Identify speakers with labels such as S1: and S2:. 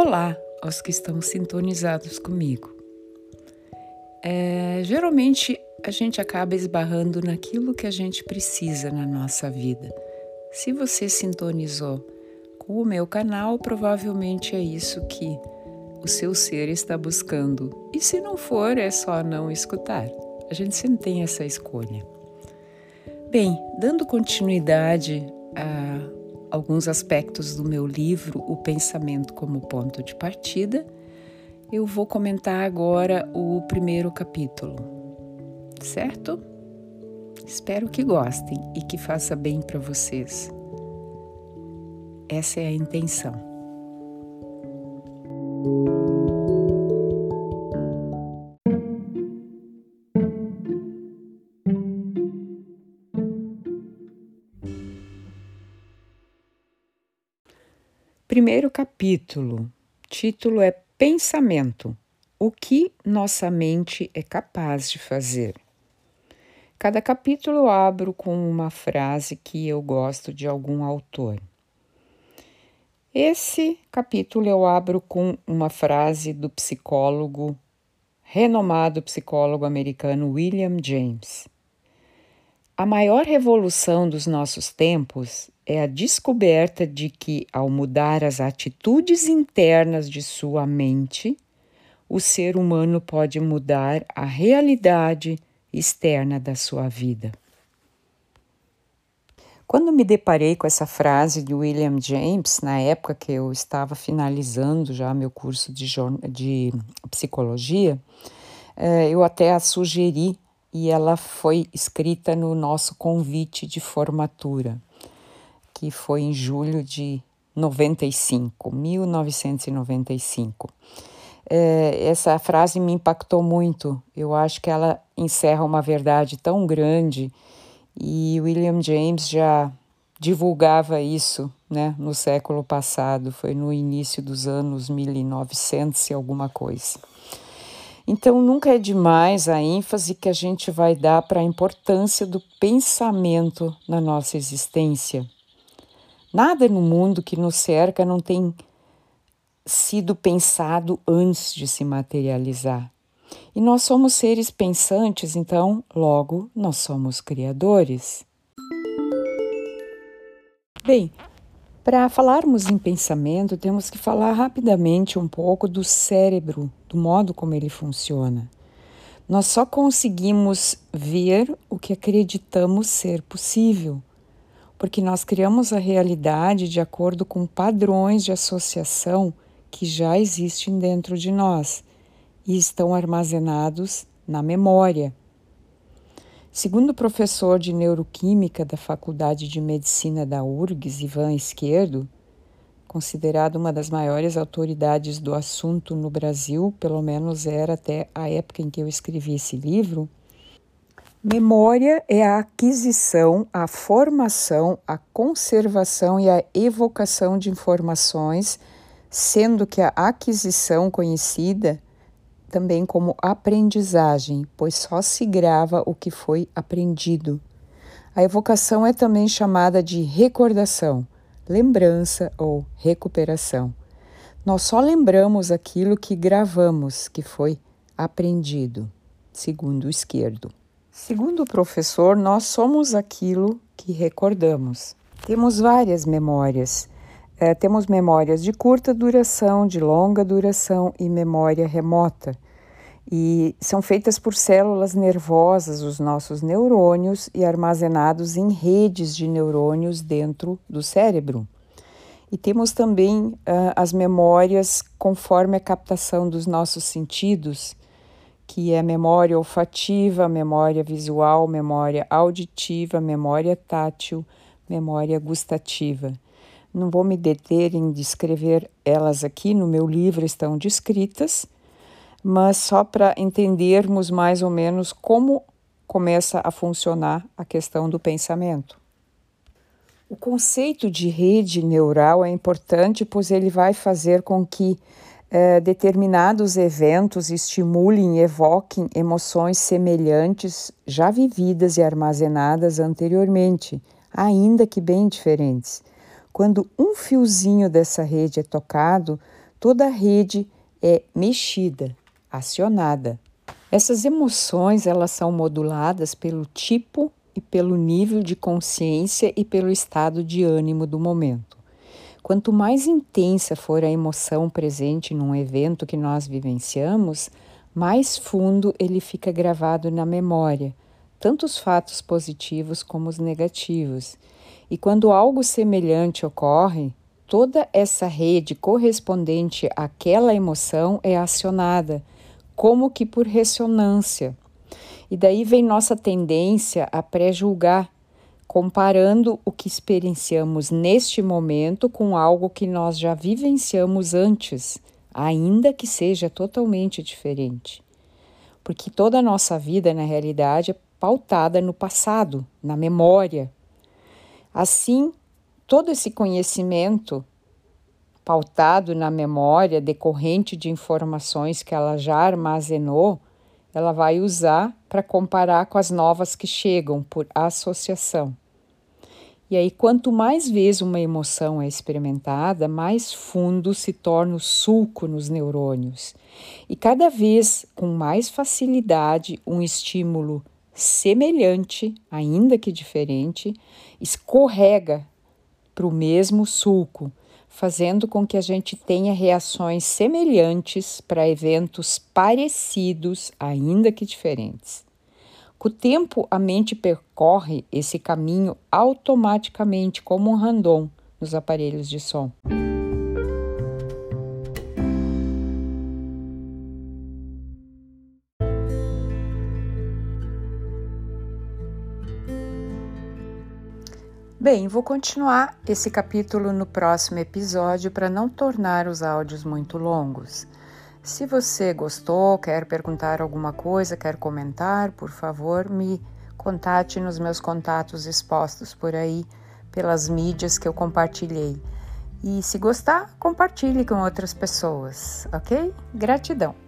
S1: Olá aos que estão sintonizados comigo. É, geralmente a gente acaba esbarrando naquilo que a gente precisa na nossa vida. Se você sintonizou com o meu canal, provavelmente é isso que o seu ser está buscando. E se não for, é só não escutar. A gente sempre tem essa escolha. Bem, dando continuidade a alguns aspectos do meu livro O Pensamento como Ponto de Partida, eu vou comentar agora o primeiro capítulo, certo? Espero que gostem e que faça bem para vocês. Essa é a intenção. Primeiro capítulo, título é Pensamento: O que nossa mente é capaz de fazer. Cada capítulo eu abro com uma frase que eu gosto de algum autor. Esse capítulo eu abro com uma frase do psicólogo, renomado psicólogo americano William James. A maior revolução dos nossos tempos é a descoberta de que, ao mudar as atitudes internas de sua mente, o ser humano pode mudar a realidade externa da sua vida. Quando me deparei com essa frase de William James, na época que eu estava finalizando já meu curso de, de psicologia, eh, eu até a sugeri e ela foi escrita no nosso convite de formatura que foi em julho de 95, 1995. É, essa frase me impactou muito. Eu acho que ela encerra uma verdade tão grande e William James já divulgava isso né, no século passado, foi no início dos anos 1900 e alguma coisa. Então, nunca é demais a ênfase que a gente vai dar para a importância do pensamento na nossa existência. Nada no mundo que nos cerca não tem sido pensado antes de se materializar. E nós somos seres pensantes, então, logo, nós somos criadores. Bem, para falarmos em pensamento, temos que falar rapidamente um pouco do cérebro, do modo como ele funciona. Nós só conseguimos ver o que acreditamos ser possível porque nós criamos a realidade de acordo com padrões de associação que já existem dentro de nós e estão armazenados na memória. Segundo o professor de neuroquímica da Faculdade de Medicina da URGS, Ivan Esquerdo, considerado uma das maiores autoridades do assunto no Brasil, pelo menos era até a época em que eu escrevi esse livro, Memória é a aquisição, a formação, a conservação e a evocação de informações, sendo que a aquisição conhecida também como aprendizagem, pois só se grava o que foi aprendido. A evocação é também chamada de recordação, lembrança ou recuperação. Nós só lembramos aquilo que gravamos, que foi aprendido, segundo o esquerdo. Segundo o professor, nós somos aquilo que recordamos. Temos várias memórias. É, temos memórias de curta duração, de longa duração e memória remota. E são feitas por células nervosas, os nossos neurônios, e armazenados em redes de neurônios dentro do cérebro. E temos também uh, as memórias conforme a captação dos nossos sentidos que é memória olfativa, memória visual, memória auditiva, memória tátil, memória gustativa. Não vou me deter em descrever elas aqui, no meu livro estão descritas, mas só para entendermos mais ou menos como começa a funcionar a questão do pensamento. O conceito de rede neural é importante, pois ele vai fazer com que eh, determinados eventos estimulem e evoquem emoções semelhantes já vividas e armazenadas anteriormente, ainda que bem diferentes. Quando um fiozinho dessa rede é tocado, toda a rede é mexida, acionada. Essas emoções, elas são moduladas pelo tipo e pelo nível de consciência e pelo estado de ânimo do momento. Quanto mais intensa for a emoção presente num evento que nós vivenciamos, mais fundo ele fica gravado na memória, tanto os fatos positivos como os negativos. E quando algo semelhante ocorre, toda essa rede correspondente àquela emoção é acionada, como que por ressonância. E daí vem nossa tendência a pré-julgar, comparando o que experienciamos neste momento com algo que nós já vivenciamos antes, ainda que seja totalmente diferente. Porque toda a nossa vida, na realidade, é pautada no passado, na memória. Assim, todo esse conhecimento pautado na memória decorrente de informações que ela já armazenou, ela vai usar para comparar com as novas que chegam por associação. E aí, quanto mais vezes uma emoção é experimentada, mais fundo se torna o sulco nos neurônios. E cada vez com mais facilidade, um estímulo semelhante, ainda que diferente, escorrega para o mesmo sulco, fazendo com que a gente tenha reações semelhantes para eventos parecidos, ainda que diferentes. Com o tempo, a mente percorre esse caminho automaticamente, como um random nos aparelhos de som. Bem, vou continuar esse capítulo no próximo episódio para não tornar os áudios muito longos. Se você gostou, quer perguntar alguma coisa, quer comentar, por favor, me contate nos meus contatos expostos por aí, pelas mídias que eu compartilhei. E se gostar, compartilhe com outras pessoas, ok? Gratidão!